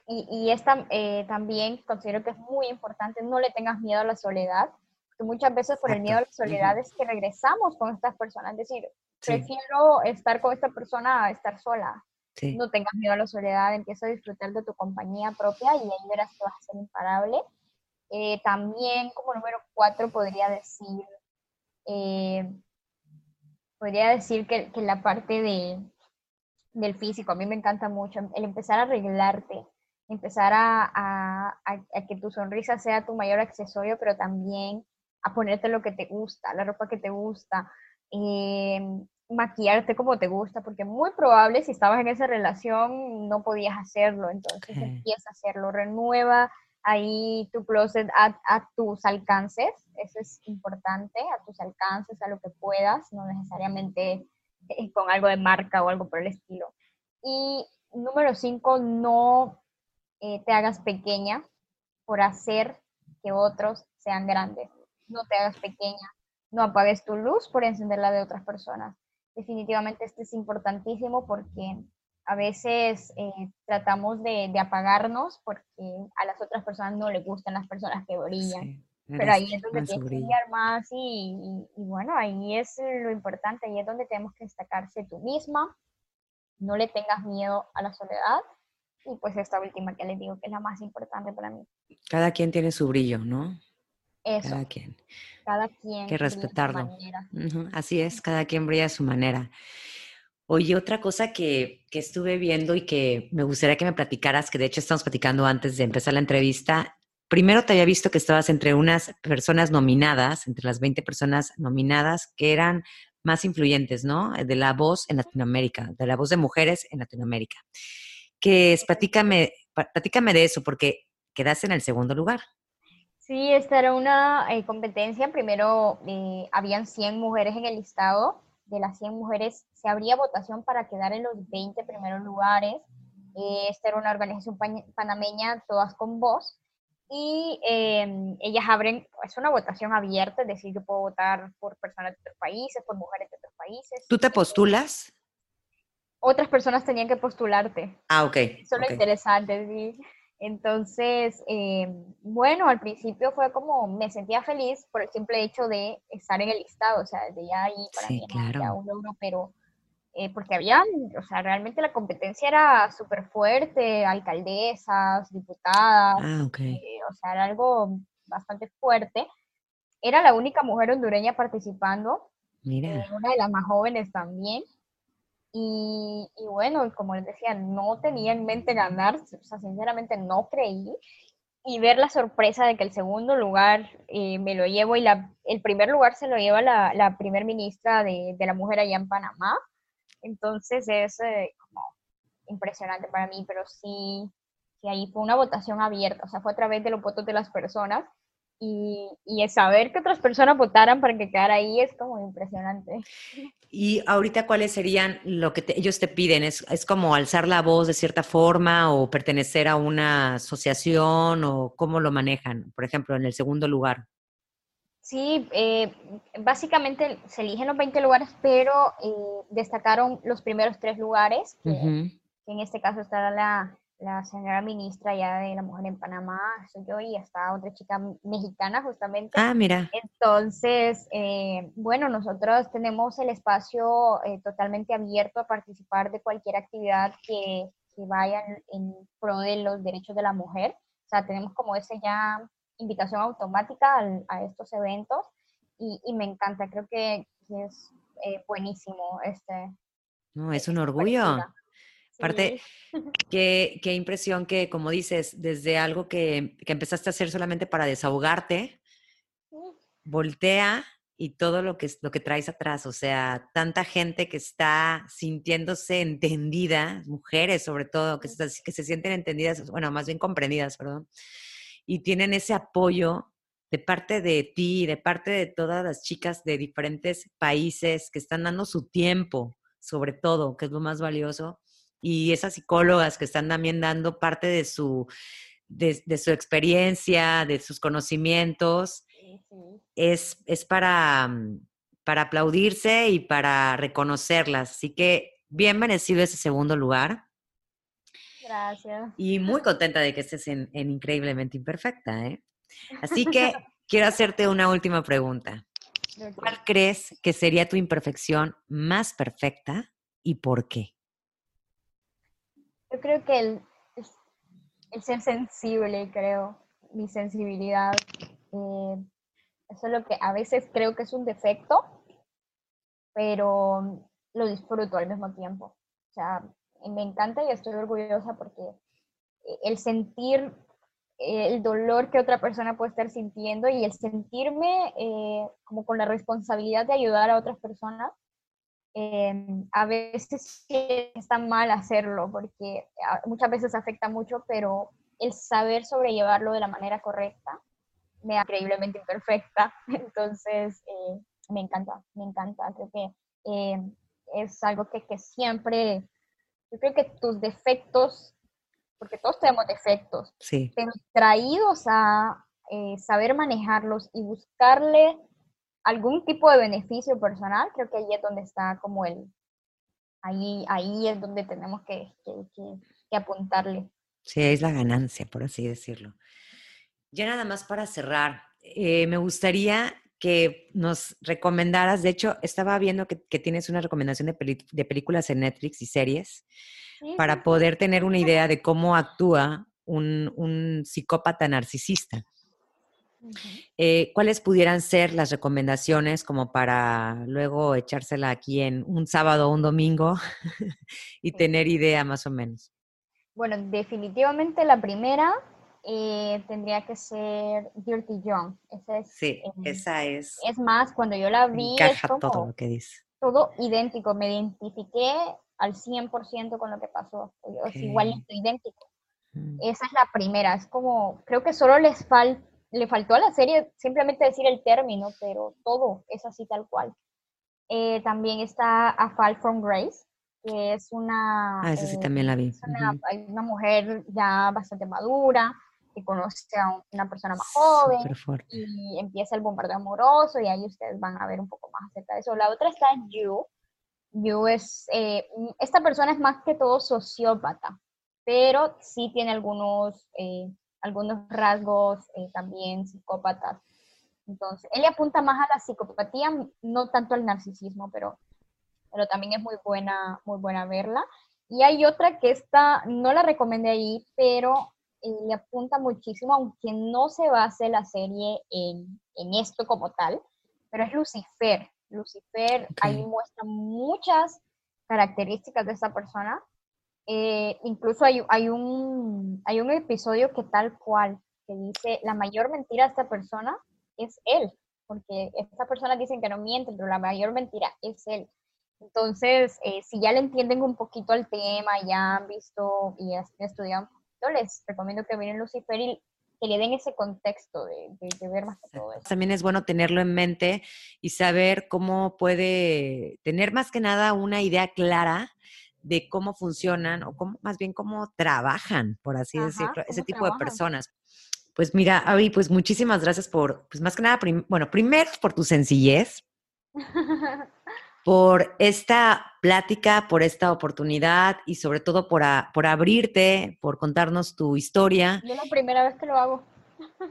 y, y esta eh, también considero que es muy importante, no le tengas miedo a la soledad, porque muchas veces por el miedo a la soledad es que regresamos con estas personas, es decir, prefiero estar con esta persona a estar sola. No tengas miedo a la soledad, empieza a disfrutar de tu compañía propia y ahí verás que vas a ser imparable. Eh, también como número cuatro podría decir, eh, podría decir que, que, la parte de, del físico, a mí me encanta mucho, el empezar a arreglarte, empezar a, a, a, que tu sonrisa sea tu mayor accesorio, pero también a ponerte lo que te gusta, la ropa que te gusta, eh, maquillarte como te gusta, porque muy probable si estabas en esa relación no podías hacerlo, entonces empieza a hacerlo, renueva ahí tu closet a, a, tus alcances, eso es importante, a tus alcances, a lo que puedas, no necesariamente eh, con algo de marca o algo por el estilo. Y número cinco, no eh, te hagas pequeña por hacer que otros sean grandes, no te hagas pequeña, no apagues tu luz por encender la de otras personas. Definitivamente esto es importantísimo porque a veces eh, tratamos de, apagarnos porque a las otras personas no les gustan las personas que brillan. Pero ahí es donde tienes que brillar más y, bueno, ahí es lo importante, ahí es donde tenemos que destacarse tú misma, no le tengas miedo a la soledad y pues esta última que les digo que es la más importante para mí. Cada quien tiene su brillo, ¿no? Eso. Cada quien. Cada quien. Que respetarlo. Así es, cada quien brilla a su manera. Oye, otra cosa que, que, estuve viendo y que me gustaría que me platicaras, que de hecho estamos platicando antes de empezar la entrevista. Primero te había visto que estabas entre unas personas nominadas, entre las 20 personas nominadas que eran más influyentes, ¿no? De la voz en Latinoamérica, de la voz de mujeres en Latinoamérica. Que es, platícame, platícame de eso, porque quedaste en el segundo lugar. Sí, esta era una eh, competencia. Primero eh, habían 100 mujeres en el listado. De las 100 mujeres se abría votación para quedar en los 20 primeros lugares. Eh, esta era una organización panameña, todas con voz. Y em, ellas abren, es una votación abierta, es decir, yo puedo votar por personas de otros países, por mujeres de otros países. ¿Tú te postulas? Otras personas tenían que postularte. Ah, ok. Eso es lo interesante, sí. Entonces, eh, bueno, al principio fue como, me sentía feliz por el simple hecho de estar en el listado, o sea, desde ya ahí para mí era un logro, pero eh, porque había, o sea, realmente la competencia era súper fuerte, alcaldesas, diputadas, ah, okay. Eh, o sea, era algo bastante fuerte. Era la única mujer hondureña participando, Mira. una de las más jóvenes también. Y, bueno, como les decía, no tenía en mente ganar, o sea, sinceramente no creí. Y ver la sorpresa de que el segundo lugar eh, me lo llevo y la, el primer lugar se lo lleva la, la primer ministra de, de, la mujer allá en Panamá. Entonces es eh, como impresionante para mí, pero sí, sí, ahí fue una votación abierta, o sea, fue a través de los votos de las personas y, y saber que otras personas votaran para que quedara ahí es como impresionante. Y ahorita, ¿cuáles serían lo que ellos te piden? ¿Es, ¿Es, como alzar la voz de cierta forma o pertenecer a una asociación o cómo lo manejan? Por ejemplo, en el segundo lugar. Sí, eh, básicamente se eligen los 20 lugares, pero eh, destacaron los primeros tres lugares, que, que en este caso está la, la señora ministra ya de la mujer en Panamá, soy yo y está otra chica mexicana justamente. Ah, mira. Entonces, eh, bueno, nosotros tenemos el espacio eh, totalmente abierto a participar de cualquier actividad que, que vaya en, pro de los derechos de la mujer. O sea, tenemos como ese ya invitación automática a estos eventos y, y, me encanta, creo que, es eh, buenísimo este. No, es un orgullo. Aparte, qué, qué, impresión que, como dices, desde algo que, que, empezaste a hacer solamente para desahogarte, voltea y todo lo que, lo que traes atrás, o sea, tanta gente que está sintiéndose entendida, mujeres sobre todo, que se, que se sienten entendidas, bueno, más bien comprendidas, perdón, y tienen ese apoyo de parte de ti, de parte de todas las chicas de diferentes países que están dando su tiempo, sobre todo, que es lo más valioso, y esas psicólogas que están también dando parte de su, de, de su experiencia, de sus conocimientos, es, es para, mm, para aplaudirse y para reconocerlas. Así que bien merecido ese segundo lugar. Gracias. Y muy contenta de que estés en, Increíblemente Imperfecta. ¿eh? Así que quiero hacerte una última pregunta. ¿Cuál crees que sería tu imperfección más perfecta y por qué? Yo creo que el, el ser sensible, creo, mi sensibilidad. Eh, eso es lo que a veces creo que es un defecto, pero lo disfruto al mismo tiempo. O sea, me encanta y estoy orgullosa porque el sentir el dolor que otra persona puede estar sintiendo y el sentirme eh, como con la responsabilidad de ayudar a otras personas, eh, a veces está mal hacerlo porque muchas veces afecta mucho, pero el saber sobrellevarlo de la manera correcta me da increíblemente imperfecta. Entonces, eh, me encanta, me encanta. Creo que eh, es algo que, que, siempre, yo creo que tus defectos, porque todos tenemos defectos, sí. pero traídos a eh, saber manejarlos y buscarle algún tipo de beneficio personal, creo que ahí es donde está como el, ahí, ahí es donde tenemos que, que, que apuntarle. Sí, es la ganancia, por así decirlo. Ya nada más para cerrar, eh, me gustaría que nos recomendaras, de hecho, estaba viendo que, tienes una recomendación de, películas en Netflix y series para poder tener una idea de cómo actúa un, psicópata narcisista. Eh, ¿Cuáles pudieran ser las recomendaciones como para luego echársela aquí en un sábado o un domingo y tener idea más o menos? Bueno, definitivamente la primera eh, tendría que ser Dirty John. sí, em, esa es. Es más, cuando yo la vi. Encaja todo lo que dice. Todo idéntico. Me identifiqué al 100% con lo que pasó. Es igualito, idéntico. Mm. Esa es la primera. Es como. Creo que solo les fal, le faltó a la serie simplemente decir el término, pero todo es así tal cual. Eh, también está A Fall from Grace que es una... Ah, esa sí también la vi. una, una, mujer ya bastante madura, que conoce a una persona más joven y empieza el bombardeo amoroso y ahí ustedes van a ver un poco más acerca de eso. La otra está en You. You es, eh, esta persona es más que todo sociópata, pero sí tiene algunos, eh, algunos rasgos eh, también psicópatas. Entonces, él apunta más a la psicopatía, no tanto al narcisismo, pero, pero también es muy buena, muy buena verla. Y hay otra que esta, no la recomendé ahí, pero le apunta muchísimo, aunque no se base la serie en, en esto como tal, pero es Lucifer. Lucifer ahí muestra muchas características de esta persona. Eh, incluso hay, hay, un, hay un episodio que tal cual, que dice, la mayor mentira de esta persona es él, porque estas personas dicen que no mienten, pero la mayor mentira es él. Entonces, eh, si ya le entienden un poquito al tema, ya han visto y han estudiado les recomiendo que miren Lucifer y que le den ese contexto de, ver más que todo eso. También es bueno tenerlo en mente y saber cómo puede tener más que nada una idea clara de cómo funcionan o cómo, más bien cómo trabajan, por así decirlo, ese tipo de personas. Pues mira, Avi, pues muchísimas gracias por, pues más que nada, bueno, primero por tu sencillez, por esta plática, por esta oportunidad y sobre todo por, por abrirte, por contarnos tu historia. Yo la primera vez que lo hago.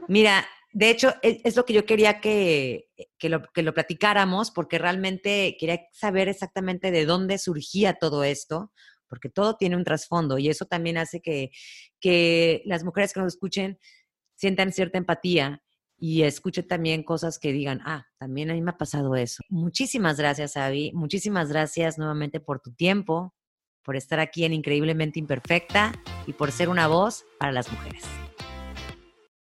Mira, de hecho, es, es lo que yo quería que, que, lo, que lo platicáramos, porque realmente quería saber exactamente de dónde surgía todo esto, porque todo tiene un trasfondo y eso también hace que, que las mujeres que nos escuchen sientan cierta empatía y escuche también cosas que digan, ah, también a mí me ha pasado eso. Muchísimas gracias, Avi. Muchísimas gracias nuevamente por tu tiempo, por estar aquí en Increíblemente Imperfecta y por ser una voz para las mujeres.